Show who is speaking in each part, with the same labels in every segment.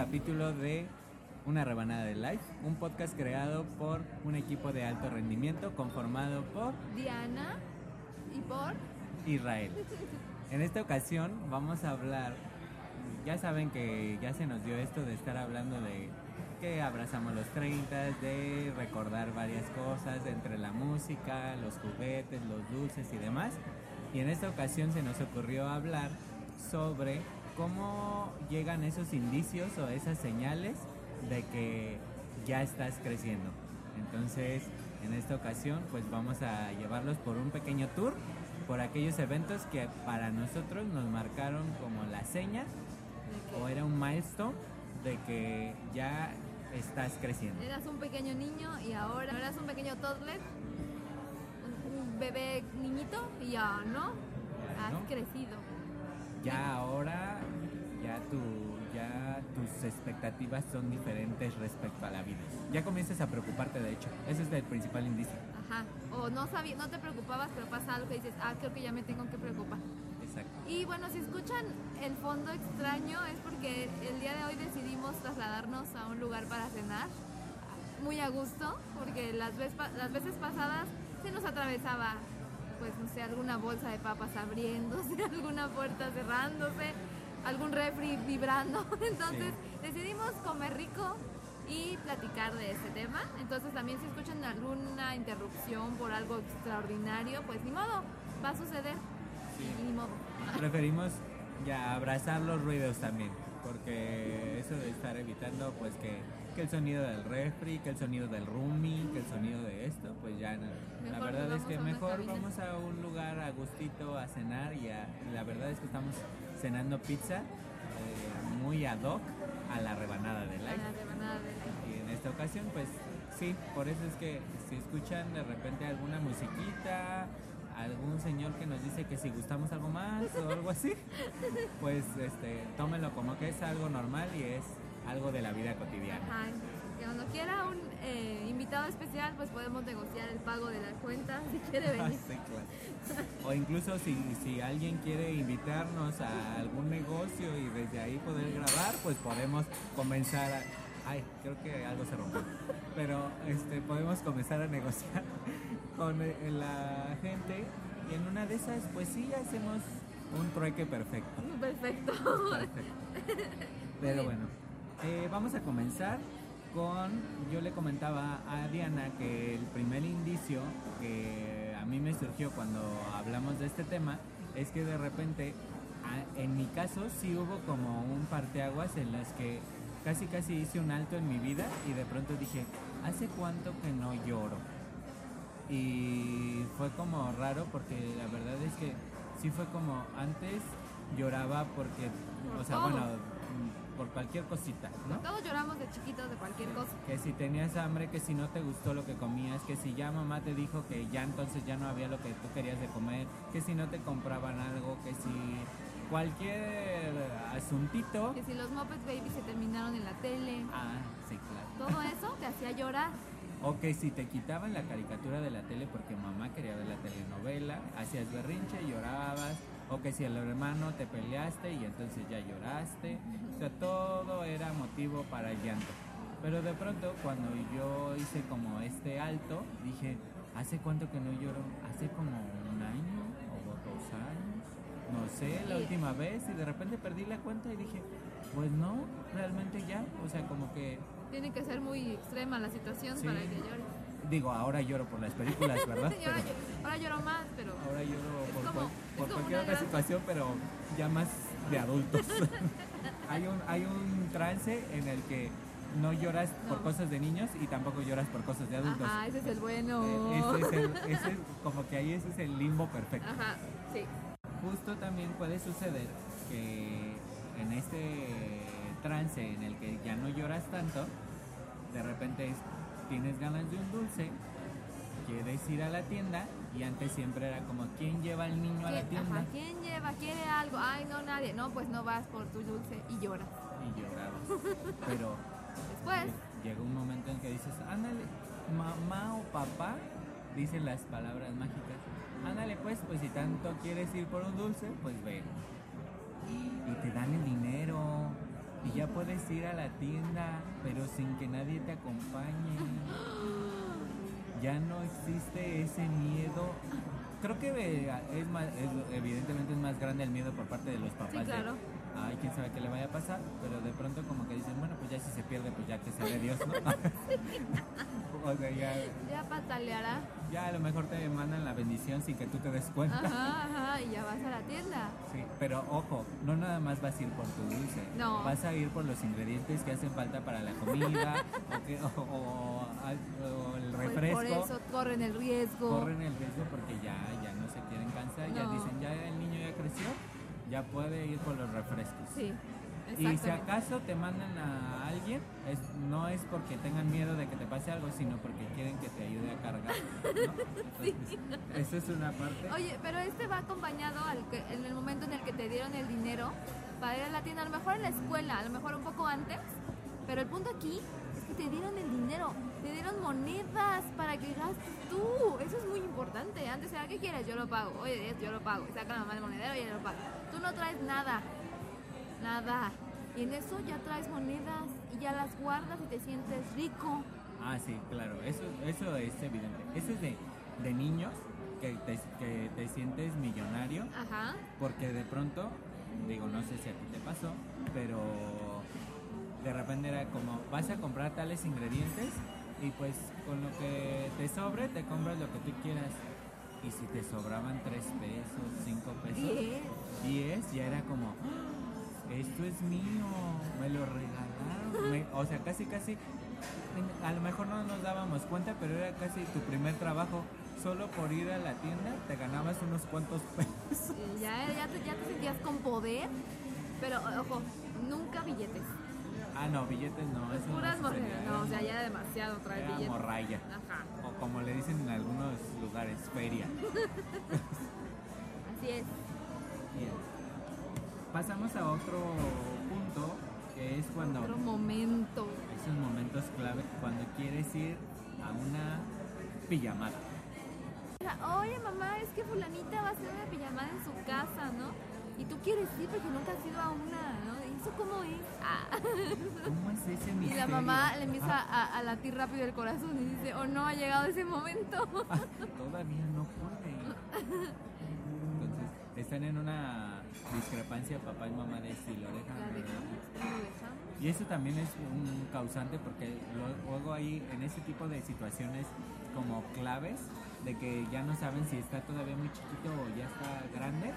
Speaker 1: capítulo de Una rebanada de life, un podcast creado por un equipo de alto rendimiento conformado por
Speaker 2: Diana y por
Speaker 1: Israel. En esta ocasión vamos a hablar, ya saben que ya se nos dio esto de estar hablando de que abrazamos los 30, de recordar varias cosas entre la música, los juguetes, los dulces y demás. Y en esta ocasión se nos ocurrió hablar sobre cómo llegan esos indicios o esas señales de que ya estás creciendo. Entonces, en esta ocasión, pues vamos a llevarlos por un pequeño tour por aquellos eventos que para nosotros nos marcaron como la seña o era un milestone de que ya estás creciendo.
Speaker 2: Eras un pequeño niño y ahora eras un pequeño toddler, un, bebé niñito y ya no,
Speaker 1: Ya,
Speaker 2: has
Speaker 1: ¿no?
Speaker 2: crecido.
Speaker 1: Ya ahora, ya, tu, ya tus expectativas son diferentes respecto a la vida. Ya comienzas a preocuparte, de hecho. Ese es el principal indicio.
Speaker 2: Ajá. O no sabía, no te preocupabas, pero pasa algo que dices, ah, creo que ya me tengo que preocupar.
Speaker 1: Exacto.
Speaker 2: Y bueno, si escuchan el fondo extraño es porque el día de hoy decidimos trasladarnos a un lugar para cenar muy a gusto, porque las, las veces pasadas se nos atravesaba, pues no sé, alguna bolsa de papas abriéndose, alguna puerta cerrándose, algún refri vibrando. Entonces decidimos comer rico y platicar de este tema. Entonces también si escuchan alguna interrupción por algo extraordinario, pues ni modo, va a suceder.
Speaker 1: Sí.
Speaker 2: Ni modo.
Speaker 1: Preferimos ya abrazar los ruidos también, porque eso de estar evitando pues que, que el sonido del refri, que el sonido del roomie, que el sonido de esto, pues ya no. la verdad es que mejor vamos a un lugar a gustito a cenar y, a- la verdad es que estamos cenando pizza eh, muy ad hoc a la rebanada de
Speaker 2: A
Speaker 1: life.
Speaker 2: la rebanada de-
Speaker 1: Y en esta ocasión, pues sí, por eso es que si escuchan de repente alguna musiquita, algún señor que nos dice que si gustamos algo más o algo así, pues este, tómenlo como que es algo normal y es algo de la vida cotidiana.
Speaker 2: Ajá, que cuando quiera un eh, invitado especial, pues podemos negociar el pago de la cuenta si quiere venir.
Speaker 1: Sí, claro. O incluso si, si alguien quiere invitarnos a algún negocio y desde ahí poder grabar, pues podemos comenzar a... Ay, creo que algo se rompió. Pero este, podemos comenzar a negociar con eh, la gente y en una de esas, pues sí, hacemos un trueque perfecto.
Speaker 2: Perfecto.
Speaker 1: Perfecto. Pero bueno, eh, vamos a comenzar con, yo le comentaba a Diana que el primer indicio que a mí me surgió cuando hablamos de este tema es que de repente, en mi caso sí hubo como un parteaguas en las que casi casi hice un alto en mi vida y de pronto dije, ¿hace cuánto que no lloro? Y fue como raro porque la verdad es que sí fue como antes lloraba porque,
Speaker 2: Por
Speaker 1: o sea, bueno, por cualquier cosita, ¿no?
Speaker 2: Todos lloramos de chiquitos de cualquier cosa.
Speaker 1: Que si tenías hambre, que si no te gustó lo que comías, que si ya mamá te dijo que ya entonces ya no había lo que tú querías de comer, que si no te compraban algo, que si cualquier asuntito.
Speaker 2: Que si los Muppets Baby se terminaron en la tele.
Speaker 1: Ah, sí, claro.
Speaker 2: Todo eso te hacía llorar.
Speaker 1: O que si te quitaban la caricatura de la tele porque mamá quería ver la telenovela, hacías berrinche, llorabas. O que si el hermano te peleaste y entonces ya lloraste. O sea, todo era motivo para el llanto. Pero de pronto cuando yo hice como este alto, dije, ¿hace cuánto que no lloro? Hace como un año o dos años. No sé, la última vez y de repente perdí la cuenta y dije, pues no, realmente ya. O sea, como que
Speaker 2: Tiene que ser muy extrema la situación
Speaker 1: Sí.
Speaker 2: para que llores.
Speaker 1: Digo, ahora lloro por las películas, ¿verdad?
Speaker 2: Ahora,
Speaker 1: Pero
Speaker 2: lloro- ahora lloro más, pero
Speaker 1: ahora lloro
Speaker 2: Es
Speaker 1: por,
Speaker 2: como-
Speaker 1: cual- por cualquier otra situación, pero ya más de adultos. hay, un, hay un trance en el que no lloras por cosas de niños y tampoco lloras por cosas de adultos.
Speaker 2: Ajá, ese es el bueno.
Speaker 1: Eh, ese es el- ese es como que ahí ese es el limbo perfecto.
Speaker 2: Ajá, sí.
Speaker 1: Justo también puede suceder que en este trance en el que ya no lloras tanto, de repente es- tienes ganas de un dulce, quieres ir a la tienda y antes siempre era como ¿quién lleva al niño a la
Speaker 2: ¿Quién,
Speaker 1: tienda?
Speaker 2: ajá, ¿Quién lleva? ¿Quiere algo? Ay, no, nadie. No, pues no vas por tu dulce y lloras.
Speaker 1: Y llorabas. Pero
Speaker 2: Después,
Speaker 1: lle- llega un momento en que dices, ándale, mamá o papá, dicen las palabras mágicas, ándale pues, pues si tanto quieres ir por un dulce, pues ven. Y te dan el dinero ya puedes ir a la tienda, pero sin que nadie te acompañe. Ya no existe ese miedo. Creo que eh, es más, es- evidentemente es más grande el miedo por parte de los papás.
Speaker 2: Sí,
Speaker 1: de,
Speaker 2: claro.
Speaker 1: Ay, quién sabe qué le vaya a pasar, pero de pronto como que dicen, bueno, pues ya si se pierde, pues ya que sea de Dios, ¿no? o sea, ya,
Speaker 2: Ya pataleará.
Speaker 1: Ya a lo mejor te mandan la bendición sin que tú te des cuenta.
Speaker 2: Ajá, ajá, y ya vas a la tienda.
Speaker 1: Sí, pero ojo, no nada más vas a ir por tu dulce.
Speaker 2: No.
Speaker 1: Vas a ir por los ingredientes que hacen falta para la comida o, que- o- o- o el
Speaker 2: Pues
Speaker 1: refresco.
Speaker 2: Por eso corren el riesgo.
Speaker 1: Corren el riesgo porque ya, ya no se quieren cansar, ya dicen, ya el niño ya creció, ya puede ir por los refrescos.
Speaker 2: Sí,
Speaker 1: Y si acaso te mandan a alguien, es, no es porque tengan miedo de que te pase algo, sino porque quieren que te ayude a cargar. ¿no? Entonces, Eso es una parte.
Speaker 2: Oye, pero este va acompañado al que- en el momento en el que te dieron el dinero para ir a la tienda, a lo mejor en la escuela, a lo mejor un poco antes, pero el punto aquí es que te dieron el dinero, te dieron monedas para que gastes tú, eso es muy importante. Antes era, ¿qué quieres? Yo lo pago, oye, yo lo pago, saca la mamá el monedero y ella lo paga. Tú no traes nada, nada. Y en eso ya traes monedas y ya las guardas y te sientes rico.
Speaker 1: Ah, sí, claro, eso, eso es evidente. Eso es de, de niños que te, que te sientes millonario
Speaker 2: Ajá.
Speaker 1: porque de pronto, digo, no sé si a ti te pasó, pero de repente era como, vas a comprar tales ingredientes y pues con lo que te sobre te compras lo que tú quieras. Y si te sobraban 3 pesos, 5 pesos,
Speaker 2: Diez.
Speaker 1: 10, ya era como, "Ah, esto es mío, me lo regalaron. Me- o sea, casi, casi, a lo mejor no nos dábamos cuenta, pero era casi tu primer trabajo. Solo por ir a la tienda te ganabas unos cuantos pesos.
Speaker 2: Ya, ya, te, ya te sentías con poder, pero ojo, nunca billetes.
Speaker 1: Ah, no, billetes no. Eso
Speaker 2: Puras monedas. No, o sea, ya demasiado traer billetes.
Speaker 1: morralla.
Speaker 2: Ajá,
Speaker 1: O como le dicen en algunos lugares, feria.
Speaker 2: así es.
Speaker 1: Bien. Pasamos a otro punto, que es cuando
Speaker 2: Otro momento.
Speaker 1: esos momentos clave, cuando quieres ir a una pijamada.
Speaker 2: Oye, mamá, es que fulanita va a hacer una pijamada en su casa, ¿no? Y tú quieres ir porque nunca has ido a una, ¿no? ¿Y eso cómo es? Ah.
Speaker 1: ¿Cómo es ese
Speaker 2: Y
Speaker 1: misterio?
Speaker 2: la mamá le empieza
Speaker 1: Ah,
Speaker 2: a, a latir rápido el corazón y dice, oh no, ha llegado ese momento.
Speaker 1: ah, todavía no puede. Entonces, están en una discrepancia papá y mamá de si lo dejan o no lo. Y eso también es un causante porque luego hay en ese tipo de situaciones como claves de que ya no saben si está todavía muy chiquito o ya está grande,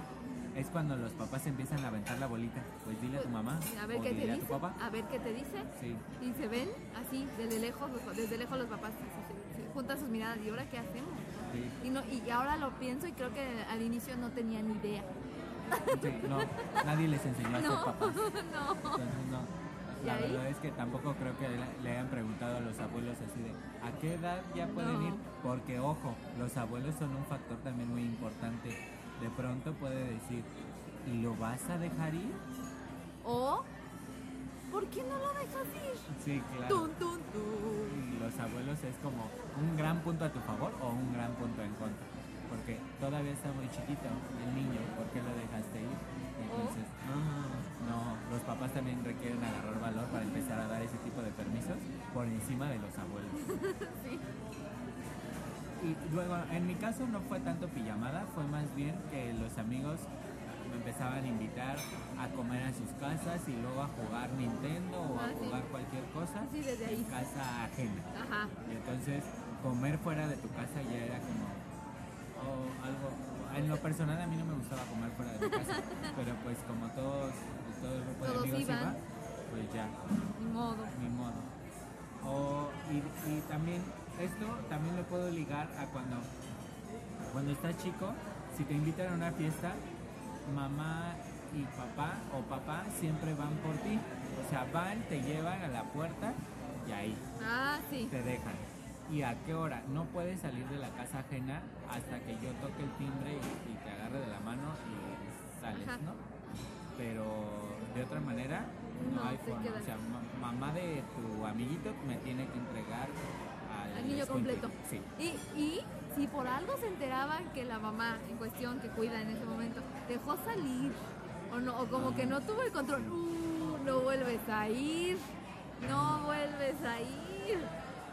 Speaker 1: es cuando los papás empiezan a aventar la bolita. Pues dile a tu mamá
Speaker 2: A ver
Speaker 1: o
Speaker 2: qué te
Speaker 1: dile a tu papá.
Speaker 2: A ver qué te dice.
Speaker 1: Sí,
Speaker 2: Y se ven así, desde lejos, desde lejos los papás así, se- se juntan sus miradas. ¿Y ahora qué hacemos?
Speaker 1: sí,
Speaker 2: Y, no, y ahora lo pienso y creo que al inicio no tenía ni idea.
Speaker 1: Sí, no, nadie les enseñó a ser
Speaker 2: No,
Speaker 1: papás.
Speaker 2: no.
Speaker 1: Entonces no.
Speaker 2: ¿Y
Speaker 1: La verdad es que tampoco creo que le- hayan preguntado a los abuelos así de ¿a qué edad ya pueden
Speaker 2: No.
Speaker 1: ir? Porque ojo, los abuelos son un factor también muy importante. De pronto puede decir, ¿y lo vas a dejar ir?
Speaker 2: O, ¿por qué no lo dejas ir?
Speaker 1: Sí, claro.
Speaker 2: Tun, tun, tun.
Speaker 1: Y los abuelos es como un gran punto a tu favor o un gran punto en contra. Porque todavía está muy chiquito el niño, ¿por qué lo dejaste ir? Entonces, no, no, los papás también requieren agarrar valor para empezar a dar ese tipo de permisos por encima de los abuelos.
Speaker 2: Sí.
Speaker 1: Y luego, en mi caso no fue tanto pijamada, fue más bien que los amigos me empezaban a invitar a comer a sus casas y luego a jugar Nintendo o a
Speaker 2: Ah, sí.
Speaker 1: jugar cualquier cosa
Speaker 2: Así desde
Speaker 1: en
Speaker 2: ahí.
Speaker 1: casa ajena.
Speaker 2: Ajá.
Speaker 1: Y entonces comer fuera de tu casa ya oh, algo... En lo personal a mí no me gustaba comer fuera de mi casa, pero pues como todos, todo el grupo de
Speaker 2: Todos
Speaker 1: amigos
Speaker 2: iban.
Speaker 1: iba, pues ya,
Speaker 2: Ni modo.
Speaker 1: ni modo. O, y, y también, esto también lo puedo ligar a cuando, cuando estás chico, si te invitan a una fiesta, mamá y papá o papá siempre van por ti. O sea, van, te llevan a la puerta y ahí
Speaker 2: Ah, sí.
Speaker 1: te dejan. ¿Y a qué hora? No puedes salir de la casa ajena hasta que yo toque el timbre y, y te agarre de la mano y sales,
Speaker 2: Ajá.
Speaker 1: ¿no? Pero de otra manera no,
Speaker 2: No,
Speaker 1: hay forma. O sea, ma- mamá de tu amiguito me tiene que entregar al,
Speaker 2: Al niño completo.
Speaker 1: Sí.
Speaker 2: Y, y si por algo se enteraban que la mamá en cuestión que cuida en ese momento dejó salir o no o como que no tuvo el control, uh, lo vuelves a ir, no vuelves a ir.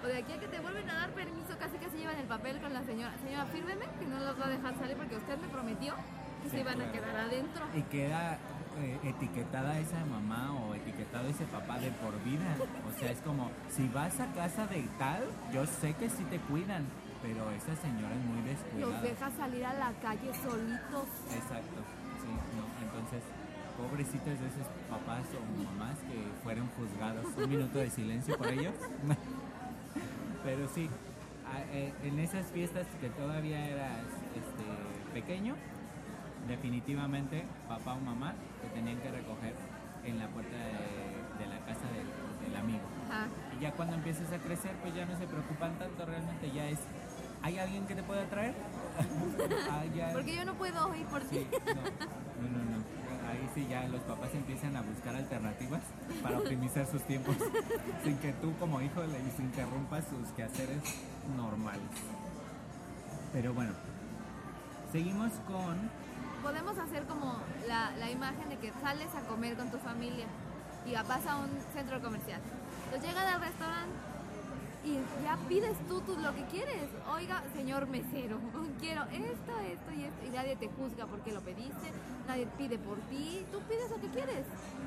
Speaker 2: O de aquí a que te vuelven a dar permiso, casi casi llevan el papel con la señora. Señora, fírmeme que no los va a dejar salir porque usted me prometió que
Speaker 1: Sí,
Speaker 2: se iban a quedar adentro.
Speaker 1: Y queda eh, etiquetada esa mamá o etiquetado ese papá de por vida. O sea, es como, si vas a casa de tal, yo sé que sí te cuidan, pero esa señora es muy
Speaker 2: Los
Speaker 1: descuidada.
Speaker 2: deja salir a la calle solitos.
Speaker 1: Exacto, sí, no, entonces, pobrecitos de esos papás o mamás que fueron juzgados. Un minuto de silencio por ellos. Pero sí, eh, en esas fiestas que todavía eras este, pequeño, definitivamente papá o mamá te tenían que recoger en la puerta de, de la casa del, del amigo.
Speaker 2: Ajá.
Speaker 1: Y ya cuando empieces a crecer, pues ya no se preocupan tanto, realmente ya es, ¿hay alguien que te pueda traer? Ah, ya-
Speaker 2: Porque yo no puedo ir por ti.
Speaker 1: Sí, no. Sí ya los papás empiezan a buscar alternativas para optimizar sus tiempos sin que tú como hijo les interrumpas sus quehaceres normales. Pero bueno, seguimos con...
Speaker 2: Podemos hacer como la, la imagen de que sales a comer con tu familia y vas a un centro comercial. Entonces llegan al restaurante y ya pides tú, tú lo que quieres. Oiga, señor mesero, quiero esto, esto y esto. Y nadie te juzga porque lo pediste, nadie pide por ti, tú pides lo que quieres.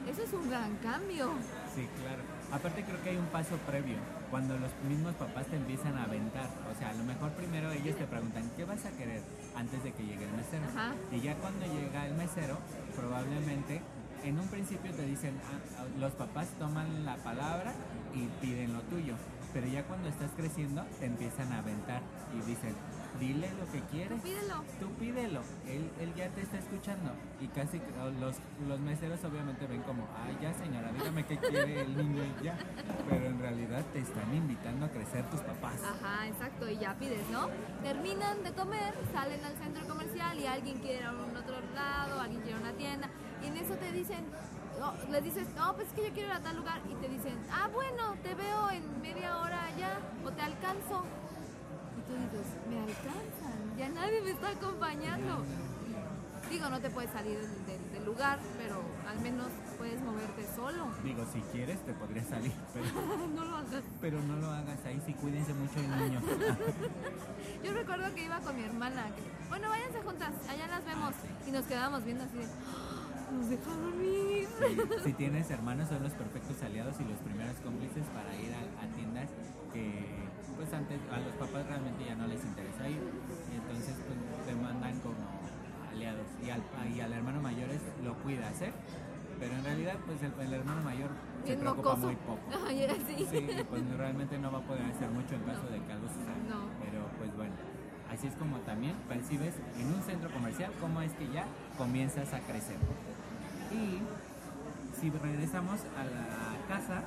Speaker 2: Eso es un gran cambio.
Speaker 1: Sí, claro. Aparte creo que hay un paso previo, cuando los mismos papás te empiezan a aventar. O sea, a lo mejor primero ellos te preguntan, ¿qué vas a querer? Antes de que llegue el mesero.
Speaker 2: Ajá.
Speaker 1: Y ya cuando llega el mesero, probablemente en un principio te dicen, ah, los papás toman la palabra y piden lo tuyo. Pero ya cuando estás creciendo, te empiezan a aventar y dicen, dile lo que quieres.
Speaker 2: Pídelo.
Speaker 1: Tú pídelo, él, él ya te está escuchando. Y casi que, o los, los meseros obviamente ven como, ay ya señora, dígame qué quiere el niño y ya. Pero en realidad te están invitando a crecer tus papás.
Speaker 2: Ajá, exacto, y ya pides, ¿no? Terminan de comer, salen al centro comercial y alguien quiere ir a un otro lado, alguien quiere una tienda, y en eso te dicen, no, les dices, no, pues es que yo quiero ir a tal lugar, y te dicen, ah, bueno, te veo en media hora allá, o te alcanzo. Y tú dices, me alcanzan, ya nadie me está acompañando. Digo, no te puedes salir del, del- del lugar, pero al menos puedes moverte solo.
Speaker 1: Digo, si quieres te podría salir, pero,
Speaker 2: no lo hagas.
Speaker 1: pero no lo hagas ahí, sí cuídense mucho de niños.
Speaker 2: Yo recuerdo que iba con mi hermana. que, bueno, váyanse juntas, allá las vemos. Y nos quedábamos viendo así de. "Ah, Nos dejaron ir.
Speaker 1: Sí, si tienes hermanos son los perfectos aliados y los primeros cómplices para ir a, a tiendas que pues antes a los papás realmente ya no les interesa ir y entonces pues te mandan como aliados y al, y al hermano mayor es, lo cuidas, ¿eh? Pero en realidad pues el, el hermano mayor se preocupa
Speaker 2: mocoso.
Speaker 1: muy poco.
Speaker 2: Sí.
Speaker 1: Sí, pues realmente no va a poder hacer mucho en caso de que algo suceda.
Speaker 2: No.
Speaker 1: Pero pues bueno, así es como también percibes en un centro comercial cómo es que ya comienzas a crecer. Y si regresamos a la casa,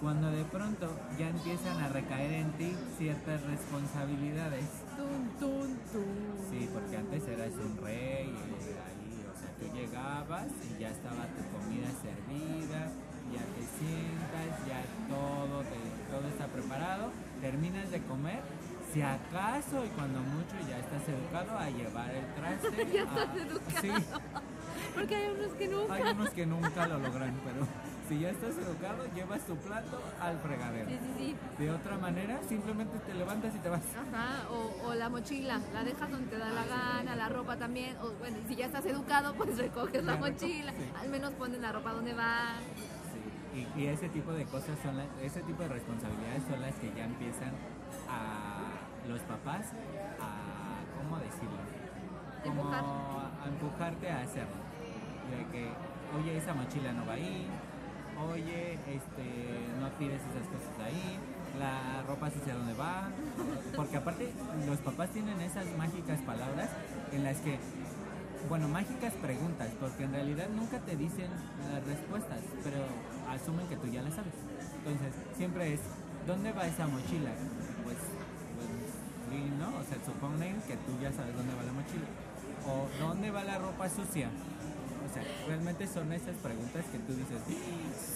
Speaker 1: cuando de pronto ya empiezan a recaer en ti ciertas responsabilidades.
Speaker 2: Tun, tun, tun.
Speaker 1: Sí, porque antes eras un rey, ahí, o sea, tú llegabas y ya estaba tu comida servida, ya te sientas, ya todo, te- todo está preparado, terminas de comer, si acaso y cuando mucho ya estás educado a llevar el traste.
Speaker 2: Ya estás
Speaker 1: a-
Speaker 2: educado.
Speaker 1: Sí,
Speaker 2: Porque hay unos que nunca.
Speaker 1: hay unos que nunca lo logran, pero si ya estás educado, llevas tu plato al fregadero.
Speaker 2: Sí, sí, sí.
Speaker 1: De otra manera, simplemente te levantas y te vas.
Speaker 2: Ajá, o, o la mochila, la dejas donde te da la gana, la ropa también, o bueno, si ya estás educado, pues recoges la mochila,
Speaker 1: sí.
Speaker 2: al menos pones la ropa donde va.
Speaker 1: Sí, y, y ese tipo de cosas son las, ese tipo de responsabilidades son las que ya empiezan a los papás a, ¿cómo decirlo? Como
Speaker 2: Empujar.
Speaker 1: a empujarte a hacerlo. De que, oye, esa mochila no va ahí, oye, este, no tires esas cosas ahí, la ropa sucia dónde va. Porque aparte, los papás tienen esas mágicas palabras en las que bueno, mágicas preguntas, porque en realidad nunca te dicen las respuestas, pero asumen que tú ya las sabes. Entonces, siempre es, ¿dónde va esa mochila? Pues, pues ¿no? O sea, suponen que tú ya sabes dónde va la mochila. O, ¿dónde va la ropa sucia? O sea, realmente son esas preguntas que tú dices, sí,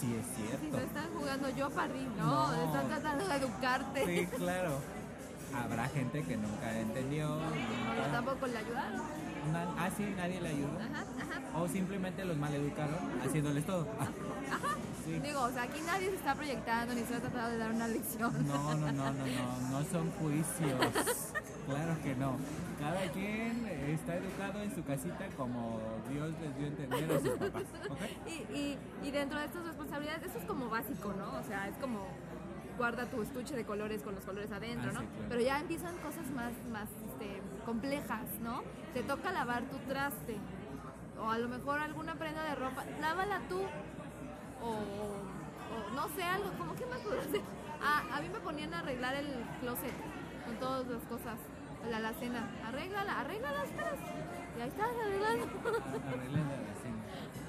Speaker 1: sí es
Speaker 2: Si
Speaker 1: cierto.
Speaker 2: no están jugando yo para no,
Speaker 1: No.
Speaker 2: están tratando de educarte.
Speaker 1: Sí, claro. Habrá gente que nunca entendió.
Speaker 2: O
Speaker 1: nunca-
Speaker 2: tampoco le ayudaron.
Speaker 1: ah, sí, nadie le ayudó.
Speaker 2: Ajá, ajá.
Speaker 1: O simplemente los maleducaron haciéndoles todo. Sí,
Speaker 2: Digo, o sea, aquí nadie se está proyectando ni se ha tratado de dar una lección.
Speaker 1: No, no, no, no, no, no son juicios. Claro que no. Cada quien está educado en su casita como Dios les dio a entender a sus.
Speaker 2: Y, y, y dentro de estas responsabilidades, eso es como básico, ¿no? O sea, es como guarda tu estuche de colores con los colores adentro,
Speaker 1: Ah,
Speaker 2: ¿no?
Speaker 1: sí, claro.
Speaker 2: Pero ya empiezan cosas más, más este, complejas, ¿no? Te toca lavar tu traste. O a lo mejor alguna prenda de ropa, lávala tú. O, o no sé, algo, como que más puedo hacer. Ah, a mí me ponían a arreglar el closet con todas las cosas. La alacena. Arréglala, arréglala, esperas. Y ahí estás arreglando.
Speaker 1: Arreglen la cena,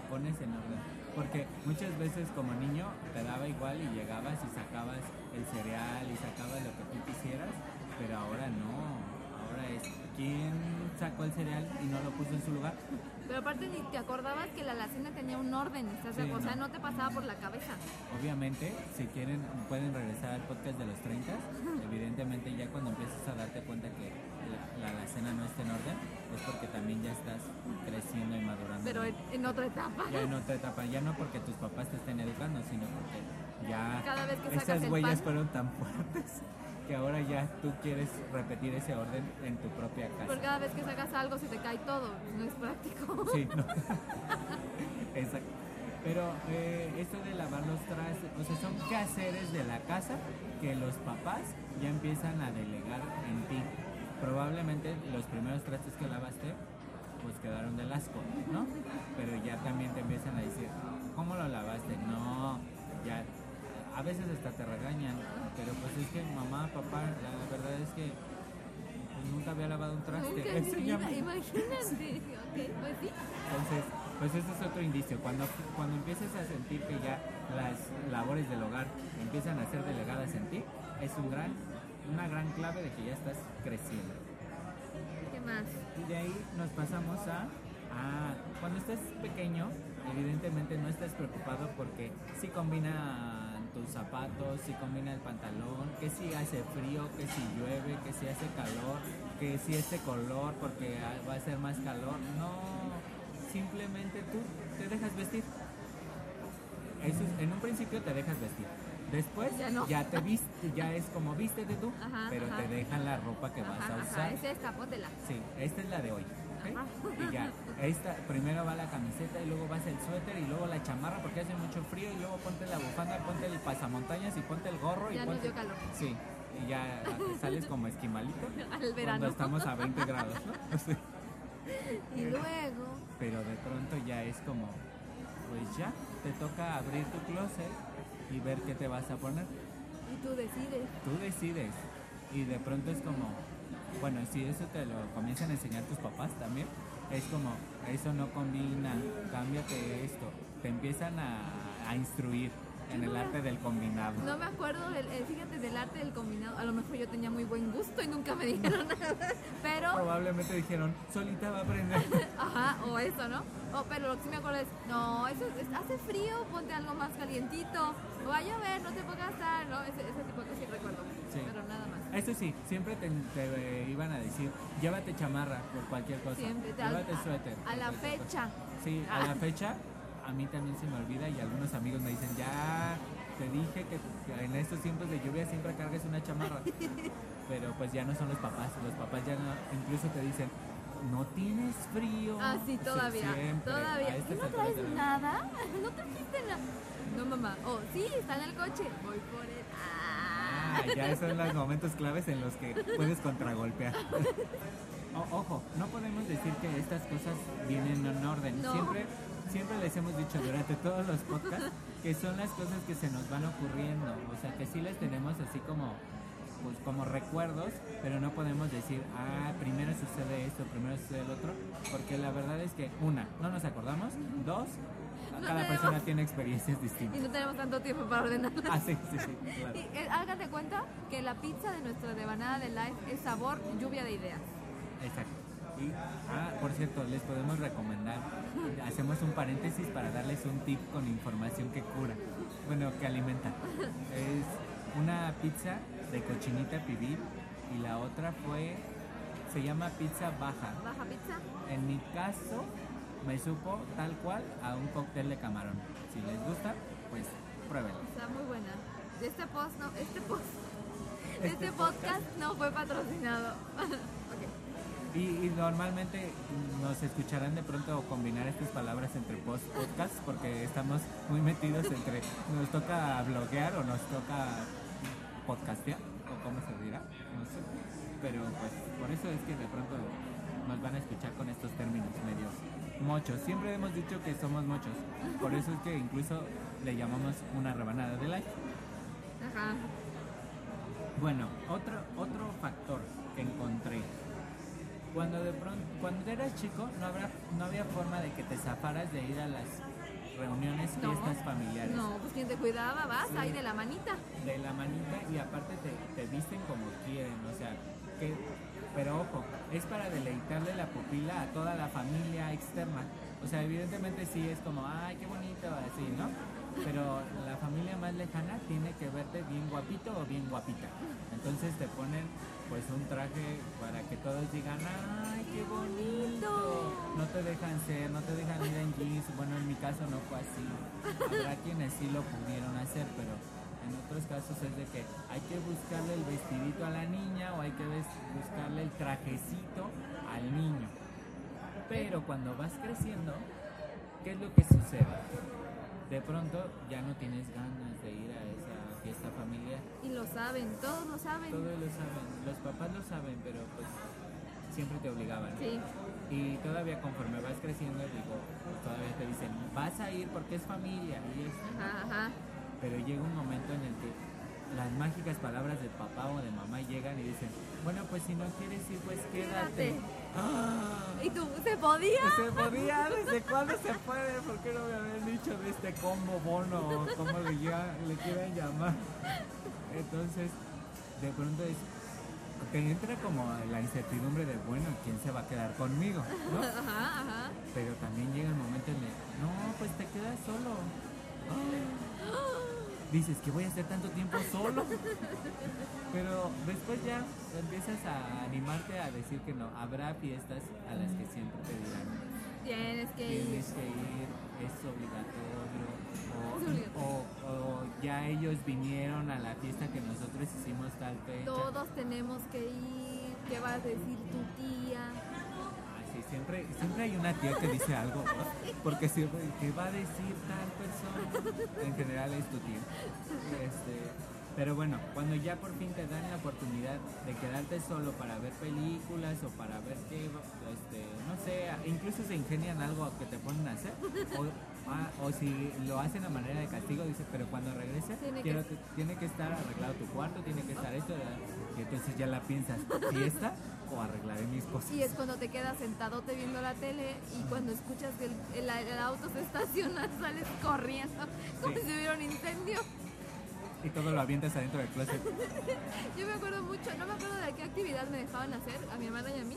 Speaker 1: pones en orden. Porque muchas veces como niño te daba igual y llegabas y sacabas el cereal y sacabas lo que tú quisieras, pero ahora no. Ahora es quién sacó el cereal y no lo puso en su lugar.
Speaker 2: Pero aparte ni te acordabas que la alacena tenía un orden, o sea,
Speaker 1: no.
Speaker 2: no te pasaba por la cabeza.
Speaker 1: Obviamente, si quieren, pueden regresar al podcast de los 30. Evidentemente, ya cuando empiezas a darte cuenta que la, la alacena no está en orden, es porque también ya estás creciendo y madurando.
Speaker 2: Pero en, en otra etapa.
Speaker 1: ya en otra etapa, ya no porque tus papás te estén educando, sino porque ya
Speaker 2: Cada vez que el
Speaker 1: huellas
Speaker 2: pan.
Speaker 1: fueron tan fuertes que ahora ya tú quieres repetir ese orden en tu propia casa.
Speaker 2: Porque cada vez que sacas algo se te cae todo, no es práctico.
Speaker 1: Sí, no. Exacto. Pero eh, esto de lavar los trastes, o sea, son quehaceres de la casa que los papás ya empiezan a delegar en ti. Probablemente los primeros trastes que lavaste, pues quedaron del asco, ¿no? Pero ya también te empiezan a decir, ¿cómo lo lavaste? No, ya. A veces hasta te regañan, pero pues es que mamá, papá, la verdad es que pues, nunca había lavado un traste.
Speaker 2: Nunca en mi vida,
Speaker 1: Enséñame".
Speaker 2: imagínate. Ok, pues sí.
Speaker 1: Entonces, pues ese es otro indicio. Cuando, cuando empieces a sentir que ya las labores del hogar empiezan a ser delegadas en ti, es un gran, una gran clave de que ya estás creciendo.
Speaker 2: ¿Qué más?
Speaker 1: Y de ahí nos pasamos a, cuando estás pequeño, evidentemente no estás preocupado porque si combina tus zapatos, si combina el pantalón, que si hace frío, que si llueve, que si hace calor, que si este color porque va a ser más calor. No, simplemente tú te dejas vestir. Eso es- en un principio te dejas vestir. Después
Speaker 2: Ya no.
Speaker 1: te viste, ya es como vístete tú,
Speaker 2: Ajá,
Speaker 1: pero
Speaker 2: ajá.
Speaker 1: te dejan la ropa que vas a usar.
Speaker 2: es esta, póntela.
Speaker 1: Sí, esta es la de hoy. Y ya, esta, primero va la camiseta y luego vas el suéter y luego la chamarra porque hace mucho frío y luego ponte la bufanda, ponte el pasamontañas y ponte el gorro y
Speaker 2: Ya nos
Speaker 1: ponte...
Speaker 2: dio calor.
Speaker 1: Sí, y ya sales como esquimalito
Speaker 2: Al
Speaker 1: cuando
Speaker 2: verano.
Speaker 1: estamos a 20 grados, ¿no? Sí.
Speaker 2: Y luego,
Speaker 1: Pero de pronto ya es como, pues ya, te toca abrir tu closet y ver qué te vas a poner.
Speaker 2: y tú decides.
Speaker 1: Tú decides. Y de pronto es como, bueno, si eso te lo comienzan a enseñar tus papás también, es como, eso no combina, cámbiate esto. Te empiezan a, a instruir en el arte del combinado.
Speaker 2: No me acuerdo, del, eh, fíjate, del arte del combinado. A lo mejor yo tenía muy buen gusto y nunca me dijeron nada. Pero,
Speaker 1: Probablemente dijeron, solita va a aprender.
Speaker 2: ajá, o eso, ¿no? O, pero lo que sí me acuerdo es, no, eso es- hace frío, ponte algo más calientito. O va a llover, no te pongas tal, ¿no? Ese, ese tipo cosas sí recuerdo.
Speaker 1: Sí.
Speaker 2: Pero nada más.
Speaker 1: Eso sí, siempre te, te iban a decir, llévate chamarra por cualquier cosa.
Speaker 2: Siempre te
Speaker 1: llévate
Speaker 2: a-
Speaker 1: suéter.
Speaker 2: A la
Speaker 1: cualquier cosa".
Speaker 2: fecha.
Speaker 1: Sí, a
Speaker 2: Ah.
Speaker 1: la fecha a mí también se me olvida y algunos amigos me dicen, ya te dije que, que en estos tiempos de lluvia siempre cargues una chamarra. Pero pues ya no son los papás, los papás ya no, incluso te dicen, no tienes frío.
Speaker 2: Ah, sí, todavía.
Speaker 1: siempre,
Speaker 2: todavía. ¿Y
Speaker 1: estas
Speaker 2: no traes nada? ¿No trajiste nada? No, mamá. Oh, sí, está en el coche. Voy por él.
Speaker 1: Ah, ya son los momentos claves en los que puedes contragolpear. O- ojo, no podemos decir que estas cosas vienen en orden.
Speaker 2: No.
Speaker 1: Siempre, siempre les hemos dicho durante todos los podcasts que son las cosas que se nos van ocurriendo. O sea, que sí las tenemos así como, pues, como recuerdos, pero no podemos decir, ah, primero sucede esto, primero sucede el otro, porque la verdad es que, una, no nos acordamos, dos,
Speaker 2: No
Speaker 1: cada
Speaker 2: tenemos-
Speaker 1: persona tiene experiencias
Speaker 2: Y
Speaker 1: distintas.
Speaker 2: no tenemos tanto tiempo para ordenarlas.
Speaker 1: Ah, sí, sí, sí, claro.
Speaker 2: Y eh, hágate cuenta que la pizza de nuestra devanada de live es sabor lluvia de ideas.
Speaker 1: Exacto. Y, ah, por cierto, les podemos recomendar, hacemos un paréntesis para darles un tip con información que cura, bueno, que alimenta. Es una pizza de cochinita pibil y la otra fue, se llama pizza baja.
Speaker 2: Baja pizza.
Speaker 1: En mi caso, me supo tal cual a un cóctel de camarón. Si les gusta, pues
Speaker 2: post no, este post,
Speaker 1: Este
Speaker 2: este, podcast, no fue patrocinado.
Speaker 1: Y, y normalmente nos escucharán de pronto combinar estas palabras entre post podcast porque estamos muy metidos entre nos toca bloguear o nos toca podcastear o cómo se dirá, no sé. Pero pues por eso es que de pronto nos van a escuchar con estos términos medios mochos. Siempre hemos dicho que somos mochos. Por eso es que incluso le llamamos una rebanada de like.
Speaker 2: Ajá.
Speaker 1: Bueno, otro, otro factor que encontré. Cuando de pronto, cuando eras chico, no, habrá, no había forma de que te zafaras de ir a las reuniones,
Speaker 2: No.
Speaker 1: fiestas familiares.
Speaker 2: No, pues quien te cuidaba, vas ahí de la manita.
Speaker 1: De la manita y aparte te, te visten como quieren, o sea, que, pero ojo, es para deleitarle la pupila a toda la familia externa. O sea, evidentemente sí es como, ay, qué bonito, así, ¿no? Pero la familia más lejana tiene que verte bien guapito o bien guapita. Entonces te ponen pues un traje para que todos digan, ay, qué bonito. No te dejan ser, no te dejan ir en jeans. Bueno, en mi caso no fue así. Habrá quienes sí lo pudieron hacer, pero en otros casos es de que hay que buscarle el vestidito a la niña o hay que buscarle el trajecito al niño. Pero cuando vas creciendo, ¿qué es lo que sucede? De pronto ya no tienes ganas de ir a esa fiesta familiar.
Speaker 2: Y lo saben, todos lo saben.
Speaker 1: Todos lo saben, los papás lo saben, pero pues siempre te obligaban. ¿no?
Speaker 2: Sí.
Speaker 1: Y todavía conforme vas creciendo, digo, pues, todavía te dicen, vas a ir porque es familia y.
Speaker 2: Ajá, ajá.
Speaker 1: Pero llega un momento en el que las mágicas palabras de papá o de mamá llegan y dicen, bueno, pues si no quieres ir, pues quédate.
Speaker 2: Quédate.
Speaker 1: ¡Ah!
Speaker 2: ¿Y tú, se podía?
Speaker 1: ¿Se podía? ¿Desde cuándo se puede? ¿Por qué no me habían dicho de este combo bono o como le, le quieran llamar? Entonces, de pronto es, te entra como la incertidumbre de, bueno, ¿quién se va a quedar conmigo? ¿no?
Speaker 2: Ajá, ajá.
Speaker 1: Pero también llega el momento en el, no, pues te quedas solo. Ah. Dices que voy a estar tanto tiempo solo. Pero después ya empiezas a animarte a decir que no. Habrá fiestas a las que siempre te dirán,
Speaker 2: Tienes que ir.
Speaker 1: tienes que ir, es obligatorio. O,
Speaker 2: Es obligatorio.
Speaker 1: o- o ya ellos vinieron a la fiesta que nosotros hicimos tal fecha.
Speaker 2: Todos tenemos que ir. ¿Qué va a decir tu tía?
Speaker 1: Siempre, siempre hay una tía que dice algo, ¿no? Porque siempre, ¿qué va a decir tal persona? En general es tu tía. Este, pero bueno, cuando ya por fin te dan la oportunidad de quedarte solo para ver películas o para ver qué, este, no sé, incluso se ingenian algo que te ponen a hacer. O, ah, o si lo hacen a manera de castigo, dice, pero cuando regreses,
Speaker 2: Tiene que-
Speaker 1: tiene que estar arreglado tu cuarto, tiene que estar esto. Y entonces ya la piensas, ¿fiesta o arreglaré mis cosas?
Speaker 2: Y es cuando te quedas sentadote viendo la tele y cuando escuchas que el, el- el auto se estaciona, sales corriendo como
Speaker 1: Sí.
Speaker 2: si hubiera un incendio.
Speaker 1: Y todo lo avientas adentro del closet.
Speaker 2: Yo me acuerdo mucho, no me acuerdo de qué actividad me dejaban hacer a mi hermana y a mí,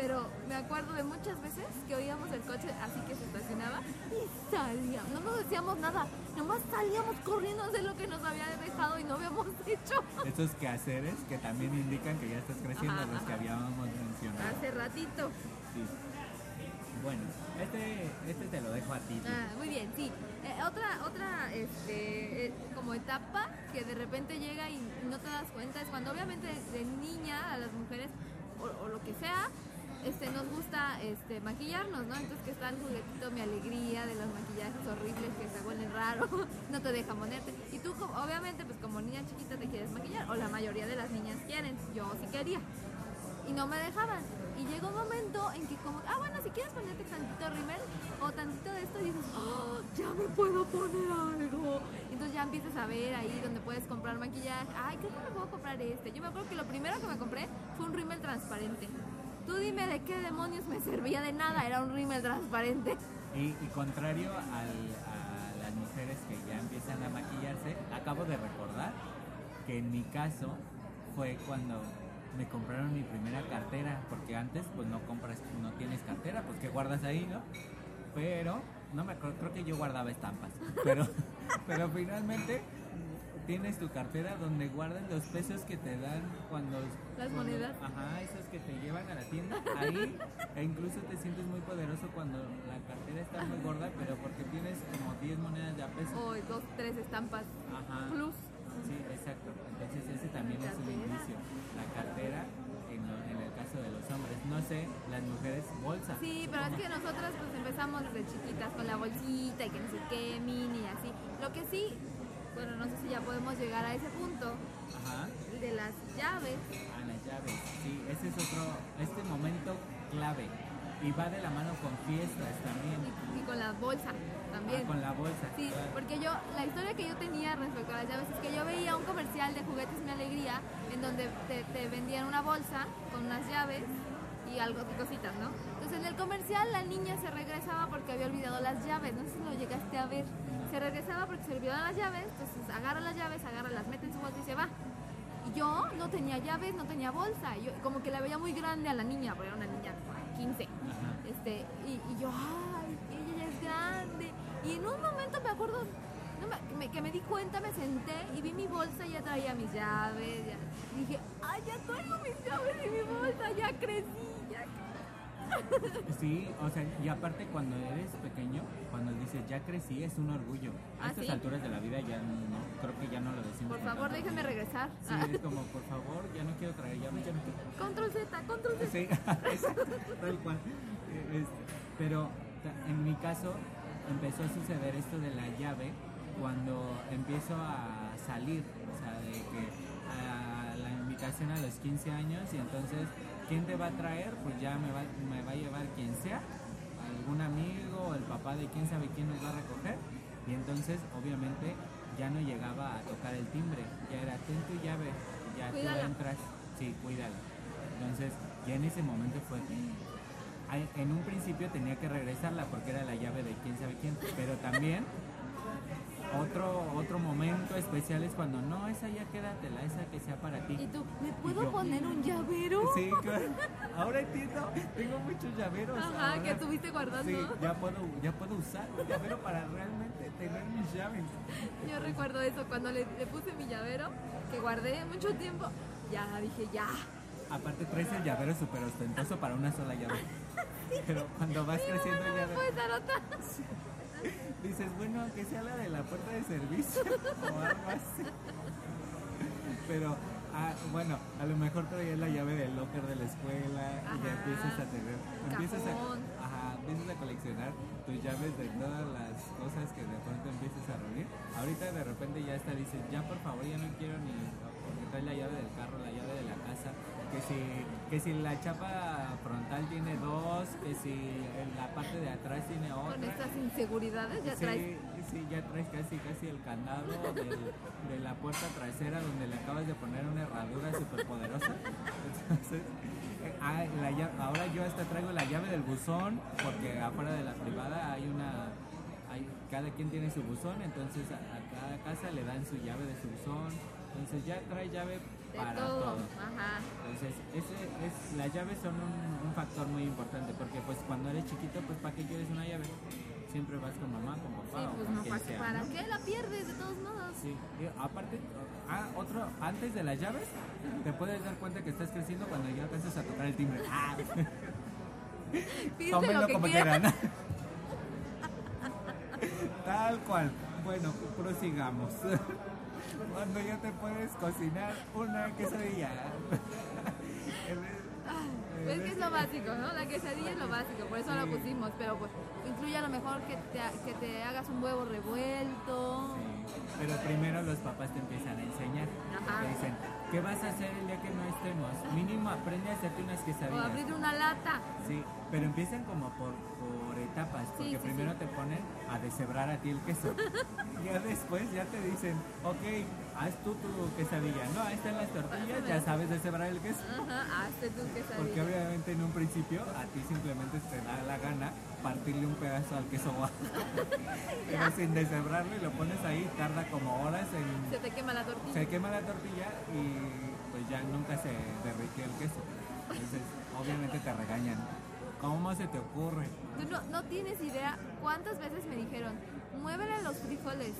Speaker 2: pero me acuerdo de muchas veces que oíamos el coche así que se estacionaba y salíamos, no nos decíamos nada, nomás salíamos corriendo hacer lo que nos había dejado y no habíamos hecho.
Speaker 1: Esos quehaceres que también indican que ya estás creciendo,
Speaker 2: Ajá,
Speaker 1: los que habíamos mencionado.
Speaker 2: Hace ratito.
Speaker 1: Sí. Bueno, este, este te lo dejo a ti.
Speaker 2: Ah, muy bien, sí. Eh, otra, otra, este, eh, como etapa que de repente llega y no te das cuenta es cuando obviamente de niña a las mujeres o, o lo que sea, este, nos gusta este, maquillarnos, ¿no? Entonces que está el juguetito Mi Alegría de los maquillajes horribles que se huelen raro, no te dejan ponerte. Y tú, obviamente, pues como niña chiquita te quieres maquillar, o la mayoría de las niñas quieren, yo sí quería y no me dejaban. Y llegó un momento en que como, ah, bueno, si quieres ponerte tantito rímel o tantito de esto, y dices, "Ah, ya me puedo poner algo. Entonces ya empiezas a ver ahí donde puedes comprar maquillaje. Ay, creo que me puedo comprar este. Yo me acuerdo que lo primero que me compré fue un rímel transparente. Tú dime de qué demonios me servía de nada, era un rímel transparente.
Speaker 1: Y, y contrario al- a las mujeres que ya empiezan a maquillarse, acabo de recordar que en mi caso fue cuando me compraron mi primera cartera, porque antes pues no compras, no tienes cartera, pues que guardas ahí, ¿no? Pero, no me acuerdo, creo que yo guardaba estampas, pero, pero finalmente tienes tu cartera donde guardan los pesos que te dan cuando...
Speaker 2: Las
Speaker 1: cuando-
Speaker 2: monedas.
Speaker 1: Ajá, esos que te llevan a la tienda. Ahí, e incluso te sientes muy poderoso cuando la cartera está muy gorda, pero porque tienes como 10 monedas de a peso.
Speaker 2: O dos, tres estampas
Speaker 1: Ajá.
Speaker 2: plus.
Speaker 1: Sí, exacto. Entonces ese también es un inicio. La cartera, en, lo- en el caso de los hombres. No sé, las mujeres, bolsa.
Speaker 2: Sí, pero es que nosotras pues empezamos desde chiquitas con la bolsita y que no sé qué, mini y así. Lo que sí, bueno, no sé si ya podemos llegar a ese punto,
Speaker 1: Ajá.
Speaker 2: de las llaves.
Speaker 1: A las llaves. Sí, ese es otro, este momento clave. Y va de la mano con fiestas también.
Speaker 2: Y, y con la bolsa también.
Speaker 1: Ah, con la bolsa.
Speaker 2: Sí,
Speaker 1: claro.
Speaker 2: porque yo, la historia que yo tenía respecto a las llaves es que yo veía un comercial de Juguetes Mi Alegría en donde te, te vendían una bolsa con unas llaves y algo y cositas, ¿no? Entonces en el comercial la niña se regresaba porque había olvidado las llaves, no sé si lo llegaste a ver. Se regresaba porque se olvidaron las llaves, entonces agarra las llaves, agarra, las mete en su bolsa y se va. Y yo no tenía llaves, no tenía bolsa. Yo como que la veía muy grande a la niña, porque era una niña como de 15.
Speaker 1: Ajá.
Speaker 2: Este, y, y yo, ay, ella ya es grande. Y en un momento me acuerdo no me- me- que me di cuenta, me senté y vi mi bolsa y ya traía mis llaves. Ya. Y dije, ay, ya traigo mis llaves y mi bolsa, ya crecí,
Speaker 1: Sí, o sea, y aparte cuando eres pequeño, cuando dices ya crecí, es un orgullo. A
Speaker 2: ¿Ah,
Speaker 1: estas
Speaker 2: sí?
Speaker 1: alturas de la vida ya no, creo que ya no lo decimos.
Speaker 2: Por favor,
Speaker 1: orgullo.
Speaker 2: regresar.
Speaker 1: Sí, es como, por favor, ya no quiero traer ya no quiero.
Speaker 2: Control Z, control Z.
Speaker 1: Sí, tal cual. Eh, es- pero en mi caso empezó a suceder esto de la llave cuando empiezo a salir, o sea, de que a la invitación a los 15 años y entonces, ¿quién te va a traer? Pues ya me va, me va a llevar quien sea, algún amigo el papá de quién sabe quién nos va a recoger y entonces obviamente ya no llegaba a tocar el timbre, ya era ten tu llave, ya
Speaker 2: Cuídala.
Speaker 1: tú entras, sí, cuídala. Entonces, ya en ese momento fue. En un principio tenía que regresarla porque era la llave de quién sabe quién, pero también otro otro momento especial es cuando no, esa ya quédatela, esa que sea para ti.
Speaker 2: Y tú, ¿me puedo
Speaker 1: yo-
Speaker 2: poner un llavero?
Speaker 1: Sí, claro. Ahora entiendo, tengo muchos llaveros.
Speaker 2: Ajá,
Speaker 1: ahora.
Speaker 2: que estuviste guardando.
Speaker 1: Sí, ya puedo, ya puedo usar un llavero para realmente tener mis llaves.
Speaker 2: Yo recuerdo eso, cuando le, le puse mi llavero, que guardé mucho tiempo, ya dije, ya.
Speaker 1: Aparte traes el llavero súper ostentoso para una sola llave. Pero cuando vas creciendo
Speaker 2: no
Speaker 1: ya
Speaker 2: me puede dar otra.
Speaker 1: Dices, bueno, que sea la de la puerta de servicio o algo así. Pero, ah, bueno, a lo mejor traías la llave del locker de la escuela y ya empiezas a tener, empiezas
Speaker 2: Cajón.
Speaker 1: a, ajá, empiezas a coleccionar tus llaves de todas las cosas que de pronto empiezas a reunir. Ahorita de repente ya está, dices, ya por favor, ya no quiero ni porque traes la llave del carro, la llave de la casa, que si, que si la chapa frontal tiene dos, que si en la parte de atrás tiene otra.
Speaker 2: Con estas inseguridades ya
Speaker 1: sí,
Speaker 2: traes.
Speaker 1: sí, ya traes casi casi el candado del- de la puerta trasera donde le acabas de poner una herradura súper poderosa. Entonces, eh, ah, la ahora yo hasta traigo la llave del buzón porque afuera de la privada hay una... Hay, cada quien tiene su buzón, entonces a, a cada casa le dan su llave de su buzón. Entonces ya trae llave
Speaker 2: De
Speaker 1: para
Speaker 2: todo.
Speaker 1: todo.
Speaker 2: Ajá.
Speaker 1: Entonces, ese es, las llaves son un, un factor muy importante porque pues cuando eres chiquito, pues ¿para qué quieres una llave? Siempre vas con mamá, con
Speaker 2: Sí,
Speaker 1: papá o
Speaker 2: pues
Speaker 1: con
Speaker 2: no, ¿para,
Speaker 1: sea,
Speaker 2: ¿para
Speaker 1: ¿no?
Speaker 2: qué la pierdes de todos modos?
Speaker 1: Sí, y aparte, ah, otro, antes de las llaves, te puedes dar cuenta que estás creciendo cuando ya alcanzas a tocar el timbre. Ah, tómenlo como
Speaker 2: quieras.
Speaker 1: quieran. Tal cual. Bueno, prosigamos. Cuando ya te puedes cocinar una quesadilla.
Speaker 2: Ay, Es que es lo básico, ¿no? La quesadilla es lo básico, por eso lo
Speaker 1: Sí.
Speaker 2: pusimos. Pero pues incluye a lo mejor que te, que te hagas un huevo revuelto.
Speaker 1: Sí, pero primero los papás te empiezan a enseñar.
Speaker 2: Ajá.
Speaker 1: Te dicen, ¿qué vas a hacer el día que no estemos? Mínimo aprende a hacerte unas
Speaker 2: O
Speaker 1: quesadillas.
Speaker 2: abrir una lata.
Speaker 1: Sí, pero empiezan como por, por etapas, porque
Speaker 2: sí,
Speaker 1: primero
Speaker 2: sí.
Speaker 1: te ponen a deshebrar a ti el queso. ya después ya te dicen, ok, haz tú tu quesadilla. No, ahí están las tortillas, ya sabes deshebrar el queso.
Speaker 2: Ajá, hazte tu
Speaker 1: Porque
Speaker 2: quesadilla.
Speaker 1: obviamente en un principio a ti simplemente te da la gana partirle un pedazo al queso Oaxaca. Pero sin deshebrarlo y lo pones ahí, tarda como horas en...
Speaker 2: Se te quema la tortilla.
Speaker 1: Se quema la tortilla y pues ya nunca se derritió el queso. Entonces, obviamente te regañan. ¿Cómo se te ocurre?
Speaker 2: Tú no, no tienes idea cuántas veces me dijeron, muévele los frijoles.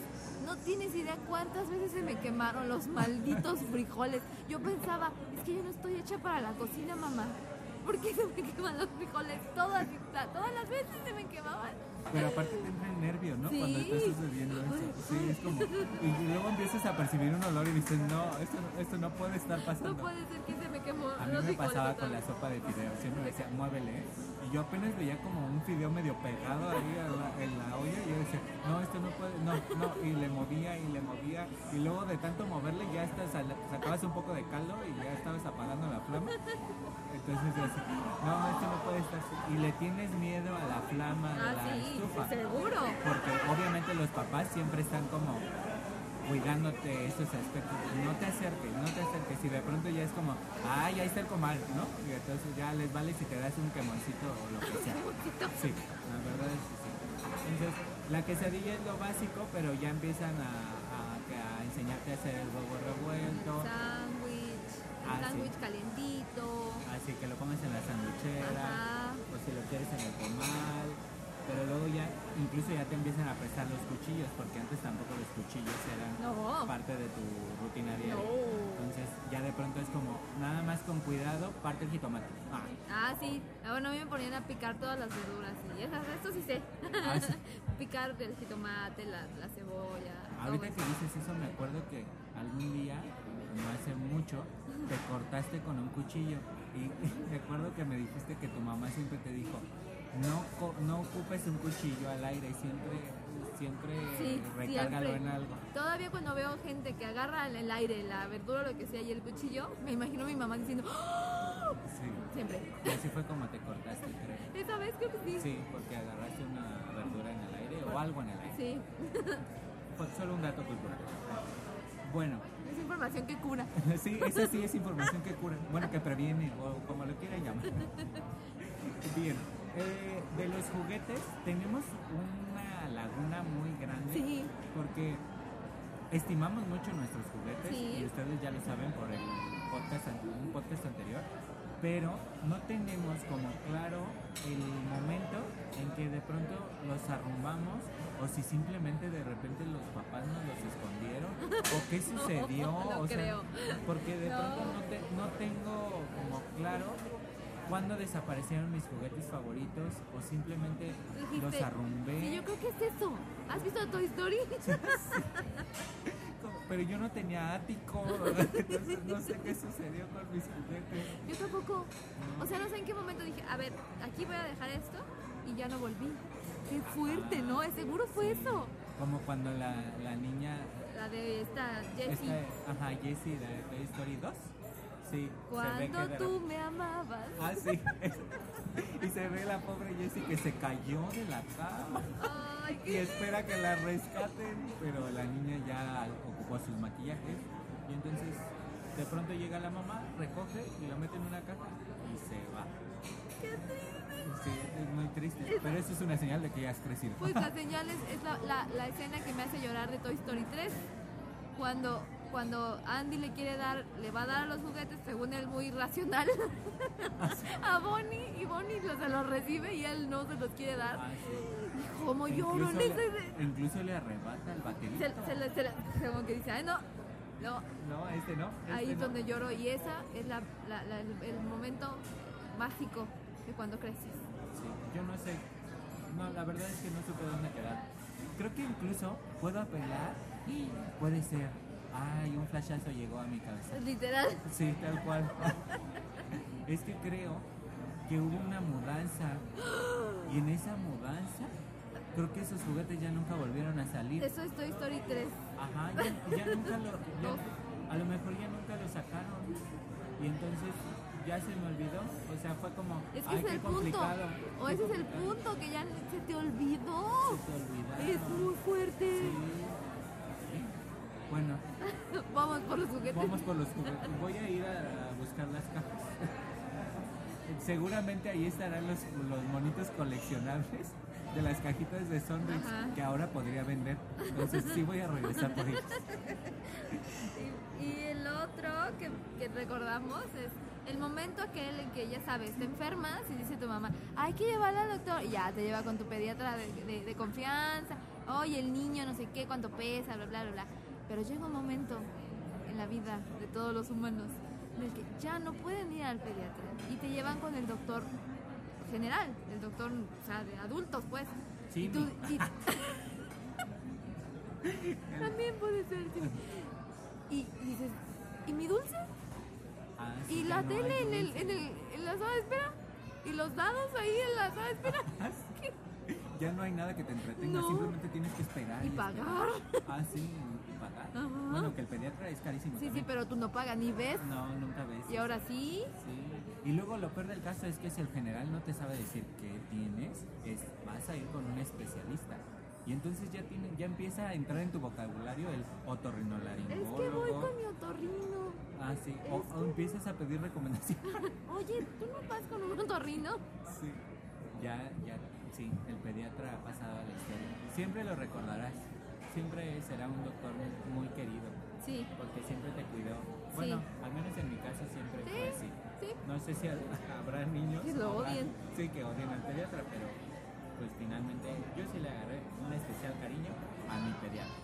Speaker 2: No tienes idea cuántas veces se me quemaron los malditos frijoles. Yo pensaba, es que yo no estoy hecha para la cocina, mamá. por qué se me queman los frijoles. Todas, todas las veces se me quemaban.
Speaker 1: Pero aparte te entra el nervio, ¿no?
Speaker 2: Sí.
Speaker 1: Cuando está sucediendo eso. Sí, es como. Y luego empiezas a percibir un olor y dices, no, esto, esto no puede estar pasando.
Speaker 2: No puede ser que se me quemó
Speaker 1: A mí me pasaba con la sopa de fideo, siempre me decía, muévele. Yo apenas veía como un fideo medio pegado ahí la- en la olla y yo decía, no, esto no puede, no, no. Y le movía y le movía. Y luego de tanto moverle ya sal- sacabas un poco de caldo y ya estabas apagando la flama. Entonces yo decía, no, esto no puede estar así. Y le tienes miedo a la flama de
Speaker 2: Ah,
Speaker 1: la
Speaker 2: sí,
Speaker 1: estufa.
Speaker 2: seguro.
Speaker 1: Porque obviamente los papás siempre están como cuidándote estos aspectos. No te acerques, no te acerques. Y de pronto ya es como, ay, ahí está el comal, ¿no? Y entonces ya les vale si te das un quemoncito o lo que sea. Sí, la verdad es que sí. Entonces, la quesadilla es lo básico, pero ya empiezan a, a- que a enseñarte a hacer el huevo revuelto.
Speaker 2: Sándwich,
Speaker 1: Ah, sí.
Speaker 2: sándwich calientito.
Speaker 1: Así que lo comes en la sandwichera.
Speaker 2: Ajá.
Speaker 1: o si lo quieres en el comal, pero luego ya, incluso ya te empiezan a prestar los cuchillos, porque antes tampoco los cuchillos eran
Speaker 2: No.
Speaker 1: parte de tu rutina diaria.
Speaker 2: No.
Speaker 1: Entonces ya de pronto es como, nada más con cuidado, parte el jitomate. Ah,
Speaker 2: Ah, sí. Ah, Bueno, a mí me ponían a picar todas las verduras. Y esas, esto sí sé.
Speaker 1: Ah, sí.
Speaker 2: picar el jitomate, la, la cebolla.
Speaker 1: ahorita que dices eso, me acuerdo que algún día, no hace mucho, te cortaste con un cuchillo. Y me acuerdo que me dijiste que tu mamá siempre te dijo, no, no ocupes un cuchillo al aire, siempre, siempre
Speaker 2: Sí,
Speaker 1: recárgalo
Speaker 2: siempre.
Speaker 1: en algo.
Speaker 2: Todavía cuando veo gente que agarra en el aire la verdura o lo que sea y el cuchillo, me imagino a mi mamá diciendo ¡Oh!
Speaker 1: Sí.
Speaker 2: siempre.
Speaker 1: Y así fue como te cortaste, creo.
Speaker 2: Esa vez creo que sí.
Speaker 1: Sí, porque agarraste una verdura en el aire o algo en el aire.
Speaker 2: Sí.
Speaker 1: Fue solo un dato cultural. Bueno,
Speaker 2: Es información que cura.
Speaker 1: sí, esa sí es información que cura. Bueno, que previene o como lo quieran llamar. Bien, eh, de los juguetes tenemos una laguna muy grande
Speaker 2: Sí.
Speaker 1: porque estimamos mucho nuestros juguetes
Speaker 2: Sí.
Speaker 1: y ustedes ya lo saben por el podcast, un podcast anterior, pero no tenemos como claro el momento en que de pronto los arrumbamos o si simplemente de repente los papás nos los escondieron o qué sucedió,
Speaker 2: no
Speaker 1: o sea,
Speaker 2: creo.
Speaker 1: porque de
Speaker 2: No.
Speaker 1: pronto no, te- no tengo como claro cuándo desaparecieron mis juguetes favoritos o simplemente
Speaker 2: Dijiste,
Speaker 1: los arrumbé.
Speaker 2: Sí, yo creo que es eso. ¿Has visto Toy Story?
Speaker 1: Pero yo no tenía ático, entonces no sé qué sucedió con mis juguetes.
Speaker 2: Yo tampoco. O sea, no sé en qué momento dije, a ver, aquí voy a dejar esto y ya no volví. Qué fuerte, ¿no? Seguro fue eso.
Speaker 1: Como cuando la, la niña,
Speaker 2: La de esta Jessie.
Speaker 1: esta, ajá, Jessie de Toy Story 2, sí,
Speaker 2: Cuando tú me amabas.
Speaker 1: Ah, sí. y se ve la pobre Jessie que se cayó de la cama
Speaker 2: Ay,
Speaker 1: y
Speaker 2: qué
Speaker 1: espera que la rescaten, pero la niña ya ocupó sus maquillajes y entonces de pronto llega la mamá, recoge y lo mete en una caja y se va.
Speaker 2: qué triste.
Speaker 1: Sí, es muy triste, pero eso es una señal de que ya has crecido.
Speaker 2: Pues la señal es, es la, la, la escena que me hace llorar de Toy Story 3. Cuando, cuando Andy le quiere dar, le va a dar los juguetes, según él muy racional, a Bonnie y Bonnie lo- se los recibe y él no se los quiere dar.
Speaker 1: Ah, sí.
Speaker 2: Como lloro
Speaker 1: Incluso
Speaker 2: ese...
Speaker 1: le, incluso le arrebata el baterista.
Speaker 2: Se, se le- se le- como que dice, ay no, no,
Speaker 1: No, este no. este
Speaker 2: ahí es
Speaker 1: no.
Speaker 2: donde lloro y esa es la, la- la- el, el momento mágico de cuando creces.
Speaker 1: Sí, yo no sé. No, la verdad es que no supe dónde quedar. Creo que incluso puedo apelar y puede ser. Ay, un flashazo llegó a mi cabeza.
Speaker 2: Literal.
Speaker 1: Sí, tal cual. es que creo que hubo una mudanza. Y en esa mudanza, creo que esos juguetes ya nunca volvieron a salir.
Speaker 2: Eso es Toy Story 3.
Speaker 1: Ajá, ya, ya nunca lo. ya- a lo mejor ya nunca lo sacaron. Y entonces ya se me olvidó. O sea, fue como.
Speaker 2: Es que
Speaker 1: ay,
Speaker 2: es
Speaker 1: qué
Speaker 2: el punto. O ese es el
Speaker 1: complicado".
Speaker 2: punto que ya se te olvidó.
Speaker 1: Se te olvidaron.
Speaker 2: Es muy fuerte.
Speaker 1: Sí. Bueno,
Speaker 2: Vamos por los juguetes.
Speaker 1: vamos por los juguetes. Voy a ir a buscar las cajas. Seguramente ahí estarán los, los monitos coleccionables de las cajitas de Sonrix que ahora podría vender. Entonces sí voy a regresar por ellos.
Speaker 2: Y, y el otro que, que recordamos es el momento aquel en que ya sabes, te enfermas y dice tu mamá, hay que llevarla al doctor. Y ya te lleva con tu pediatra de, de- de confianza. Oye, el niño no sé qué, cuánto pesa, bla, bla, bla, bla. Pero llega un momento en la vida de todos los humanos en el que ya no pueden ir al pediatra y te llevan con el doctor general, el doctor, o sea, de adultos, pues.
Speaker 1: Sí,
Speaker 2: Y tú-
Speaker 1: mi-
Speaker 2: y- También puede ser, sí. Y, y dices, ¿y mi dulce?
Speaker 1: Ah, sí,
Speaker 2: ¿Y la
Speaker 1: no
Speaker 2: tele en, el, en, el, en la sala de espera? ¿Y los dados ahí en la sala de espera? ¿Qué?
Speaker 1: Ya no hay nada que te entretenga,
Speaker 2: No.
Speaker 1: simplemente tienes que esperar.
Speaker 2: Y pagar.
Speaker 1: Ah, sí.
Speaker 2: Ajá.
Speaker 1: Bueno, que el pediatra es carísimo.
Speaker 2: Sí, sí, pero tú no pagas ni ves.
Speaker 1: No, nunca ves.
Speaker 2: Y ahora sí.
Speaker 1: Sí. Y luego lo peor del caso es que si el general no te sabe decir qué tienes, es, vas a ir con un especialista. Y entonces ya tiene, ya empieza a entrar en tu vocabulario el
Speaker 2: Es
Speaker 1: otorrinolaringólogo.
Speaker 2: que voy con mi otorrino.
Speaker 1: Ah, sí. O,
Speaker 2: Es
Speaker 1: o empiezas a pedir recomendaciones.
Speaker 2: Oye, ¿tú no vas con un otorrino?
Speaker 1: sí. Ya, ya, sí, el pediatra ha pasado a la historia. Siempre lo recordarás. Siempre será un doctor muy, querido.
Speaker 2: Sí.
Speaker 1: Porque siempre te cuidó. Bueno, al menos en mi caso siempre
Speaker 2: Sí,
Speaker 1: fue así.
Speaker 2: sí.
Speaker 1: No sé si habrá niños
Speaker 2: Que lo odien.
Speaker 1: Sí, que odien al pediatra, pero pues finalmente yo sí le agarré un especial cariño a mi pediatra.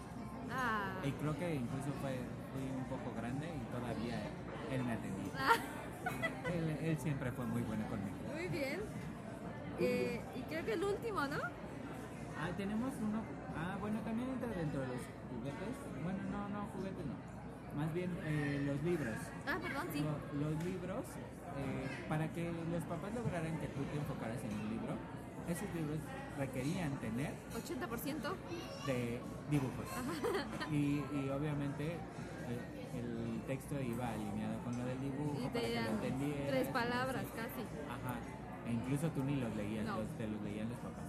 Speaker 2: Ah.
Speaker 1: Y creo que incluso fue, fui un poco grande y todavía él me atendía.
Speaker 2: Ah,
Speaker 1: Él, él siempre fue muy bueno conmigo.
Speaker 2: muy bien. Eh, y creo que el último, ¿no?
Speaker 1: Ah, tenemos uno. Ah, bueno, también entra dentro de los juguetes. Bueno, no, no, juguetes no. Más bien eh, los libros.
Speaker 2: Ah, perdón, sí.
Speaker 1: Lo- los libros, eh, para que los papás lograran que tú te enfocaras en un libro, esos libros requerían tener
Speaker 2: 80%.
Speaker 1: de dibujos. Y, y obviamente eh, el texto iba alineado con lo del dibujo
Speaker 2: Y
Speaker 1: para que lo entendieras.
Speaker 2: tres palabras casi.
Speaker 1: Ajá. E incluso tú ni los leías,
Speaker 2: No.
Speaker 1: los- te los leían los papás.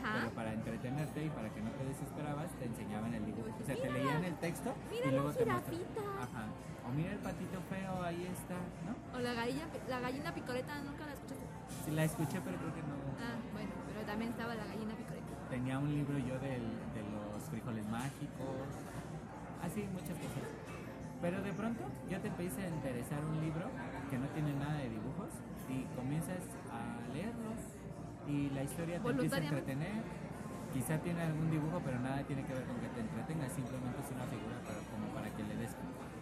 Speaker 1: Pero para entretenerte y para que no te desesperabas, te enseñaban el dibujo. O sea, te leían el texto
Speaker 2: mira
Speaker 1: y
Speaker 2: la
Speaker 1: luego te mostraban.
Speaker 2: jirafita.
Speaker 1: Ajá. O mira el patito feo, ahí está, ¿no?
Speaker 2: O la gallina, la gallina picoreta, nunca la escuchaste.
Speaker 1: Sí, la escuché, pero creo que no.
Speaker 2: Ah, bueno, pero también estaba la gallina picoreta.
Speaker 1: Tenía un libro yo del, de los frijoles mágicos. Así, muchas cosas. Pero de pronto ya te empieza a interesar un libro que no tiene nada de dibujos y comienzas a leerlos y la historia te empieza a entretener. Quizá tiene algún dibujo, pero nada tiene que ver con que te entretenga, simplemente es una figura para, como para que le des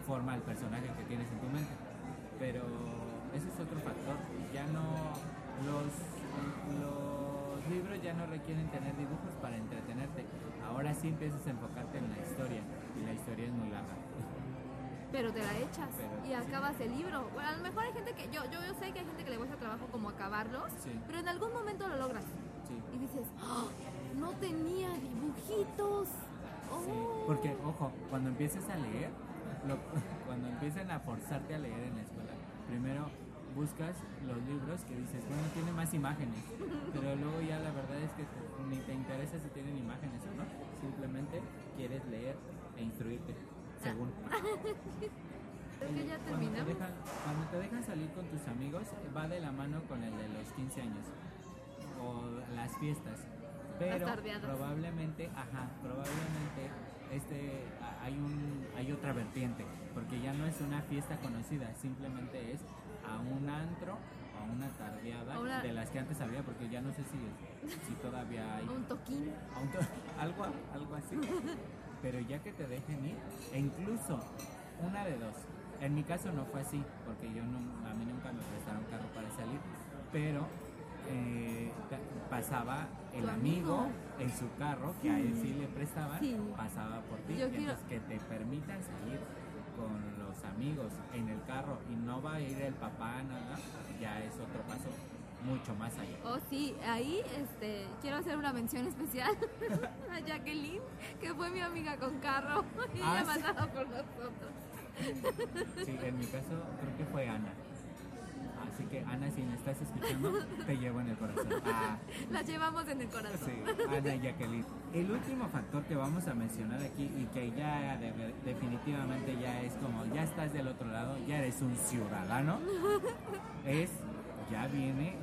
Speaker 1: forma al personaje que tienes en tu mente. Pero ese es otro factor. Ya no. Los, los libros ya no requieren tener dibujos para entretenerte. Ahora sí empiezas a enfocarte en la historia y la historia es muy larga.
Speaker 2: Pero te la echas
Speaker 1: Pero,
Speaker 2: y
Speaker 1: sí.
Speaker 2: acabas el libro. Bueno, a lo mejor hay gente que. Yo, yo, yo sé que hay gente que le cuesta trabajo como acabarlos,
Speaker 1: Sí.
Speaker 2: pero en algún momento lo logras.
Speaker 1: Sí.
Speaker 2: Y dices, "Ah, no tenía dibujitos. Oh.
Speaker 1: Porque ojo, cuando empieces a leer, lo- cuando empiecen a forzarte a leer en la escuela, primero buscas los libros que dices, bueno, tiene más imágenes, pero luego ya la verdad es que te- ni te interesa si tienen imágenes o no, simplemente quieres leer e instruirte, según.
Speaker 2: Creo que ya
Speaker 1: Cuando te,
Speaker 2: terminamos.
Speaker 1: dejan, cuando te dejan salir con tus amigos, va de la mano con el de los 15 años o las fiestas. Pero probablemente, ajá, probablemente este a- hay un hay otra vertiente, porque ya no es una fiesta conocida, simplemente es a un antro a una tardeada
Speaker 2: A
Speaker 1: de las que antes había, porque ya no sé si si todavía hay
Speaker 2: Un toquín.
Speaker 1: a un to- algo, algo así. Pero ya que te dejen ir, e incluso una de dos. En mi caso no fue así, porque yo no, a mí nunca me prestaron carro para salir, pero eh, pasaba el amigo,
Speaker 2: amigo.
Speaker 1: en su carro, que a él sí le prestaban,
Speaker 2: Sí.
Speaker 1: pasaba por ti.
Speaker 2: Yo quiero-
Speaker 1: entonces que te permitan salir con los amigos en el carro y no va a ir el papá, nada, ya es otro paso mucho más allá.
Speaker 2: Oh, sí, ahí este, quiero hacer una mención especial a Jacqueline, que fue mi amiga con carro y
Speaker 1: Ah,
Speaker 2: ella
Speaker 1: sí.
Speaker 2: pasaba por nosotros.
Speaker 1: Sí, en mi caso creo que fue Ana. Así que Ana, si me estás escuchando, te llevo en el corazón. Ah,
Speaker 2: La llevamos en el corazón.
Speaker 1: sí, Ana y Jacqueline. El último factor que vamos a mencionar aquí y que ya de- definitivamente ya es como, ya estás del otro lado, ya eres un ciudadano, es, ya viene,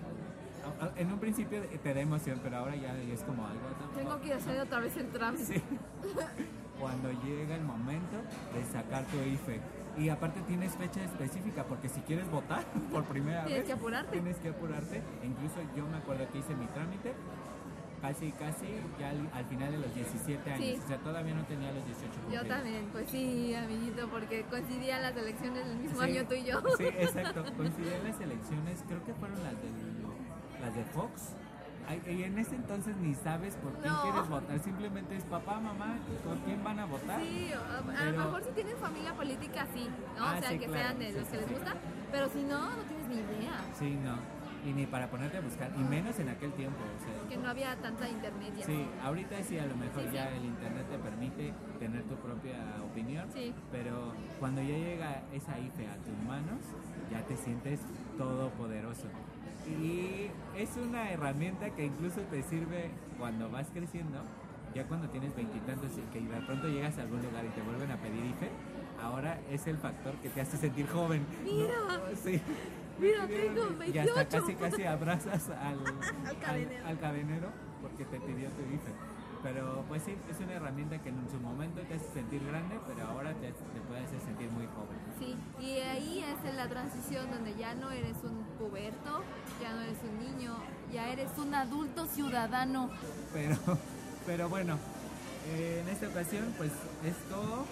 Speaker 1: en un principio te da emoción, pero ahora ya es como algo...
Speaker 2: Tengo que hacer otra vez el trámite.
Speaker 1: Sí. Cuando llega el momento de sacar tu IFE. Y aparte tienes fecha específica, porque si quieres votar por primera
Speaker 2: Tienes
Speaker 1: vez,
Speaker 2: que apurarte.
Speaker 1: Tienes que apurarte. E incluso yo me acuerdo que hice mi trámite casi, casi, ya al, al final de los 17 años.
Speaker 2: Sí.
Speaker 1: O sea, todavía no tenía los 18
Speaker 2: Yo también, pues sí, amiguito, porque coincidían las elecciones el mismo
Speaker 1: Sí,
Speaker 2: año tú y yo.
Speaker 1: Sí, exacto. Coincidían las elecciones, de Fox. Y en ese entonces ni sabes por quién
Speaker 2: No.
Speaker 1: quieres votar, simplemente es papá, mamá, ¿por quién van a votar?
Speaker 2: Sí, a, lo mejor si tienen familia política, sí, ¿no?
Speaker 1: Ah,
Speaker 2: o sea,
Speaker 1: sí,
Speaker 2: que
Speaker 1: claro,
Speaker 2: sean de
Speaker 1: sí,
Speaker 2: los
Speaker 1: sí,
Speaker 2: que les
Speaker 1: sí.
Speaker 2: gusta, pero si no, no tienes ni idea.
Speaker 1: Sí, no. Y ni para ponerte a buscar, y menos en aquel tiempo. O sea,
Speaker 2: Que no había tanta internet ya.
Speaker 1: Sí, ahorita sí, a lo mejor ya el internet te permite tener tu propia opinión,
Speaker 2: Sí.
Speaker 1: pero cuando ya llega esa IFE a tus manos, ya te sientes todopoderoso. Y es una herramienta que incluso te sirve cuando vas creciendo, ya cuando tienes veintitantos y que de pronto llegas a algún lugar y te vuelven a pedir IFE, ahora es el factor que te hace sentir joven. ¿no?
Speaker 2: Mira.
Speaker 1: Sí.
Speaker 2: Mira, tengo
Speaker 1: Y hasta
Speaker 2: 28.
Speaker 1: casi casi abrazas al,
Speaker 2: Al cadenero.
Speaker 1: al cadenero porque te pidió tu IFE. Pero pues sí, es una herramienta que en su momento te hace sentir grande, pero ahora te, te puede hacer sentir muy joven.
Speaker 2: Sí, y ahí es en la transición donde ya no eres un puberto, ya no eres un niño, ya eres un adulto ciudadano.
Speaker 1: Pero, pero bueno, eh, en esta ocasión pues es todo.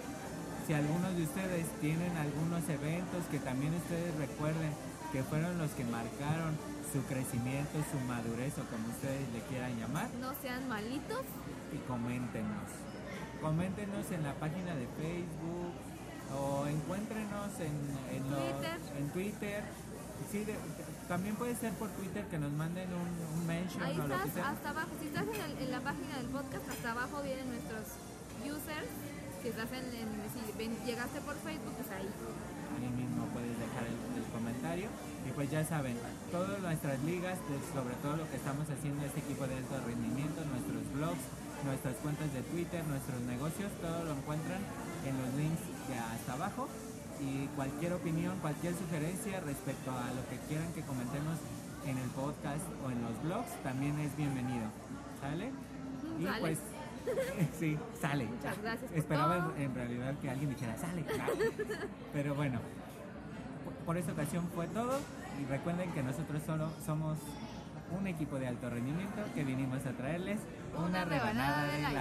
Speaker 1: Si algunos de ustedes tienen algunos eventos que también ustedes recuerden que fueron los que marcaron su crecimiento, su madurez o como ustedes le quieran llamar,
Speaker 2: No sean malitos.
Speaker 1: y coméntenos. Coméntenos en la página de Facebook o encuéntrenos en, en, los-
Speaker 2: Twitter.
Speaker 1: en Twitter. Sí, de- también puede ser por Twitter que nos manden un, un mention
Speaker 2: Ahí
Speaker 1: o lo que
Speaker 2: estás,
Speaker 1: sea.
Speaker 2: hasta abajo. Si estás en, el- en la página del podcast, hasta abajo vienen nuestros users. Si estás en, si ven- llegaste por Facebook, pues ahí.
Speaker 1: Ahí mismo puedes dejar el, el comentario. Y pues ya saben, todas nuestras ligas, de- sobre todo lo que estamos haciendo este equipo de alto rendimiento, nuestros blogs, nuestras cuentas de Twitter, nuestros negocios, todo lo encuentran en los links hasta abajo. Y cualquier opinión, cualquier sugerencia respecto a lo que quieran que comentemos en el podcast o en los blogs, también es bienvenido. ¿Sale? Y
Speaker 2: Sale.
Speaker 1: pues, sí, sale.
Speaker 2: Muchas gracias por
Speaker 1: Esperaba en, en realidad que alguien dijera, sale. Pero bueno, por- esta ocasión fue todo. Y recuerden que nosotros solo somos un equipo de alto rendimiento que vinimos a traerles una,
Speaker 2: Una rebanada
Speaker 1: rebanada
Speaker 2: de
Speaker 1: de life.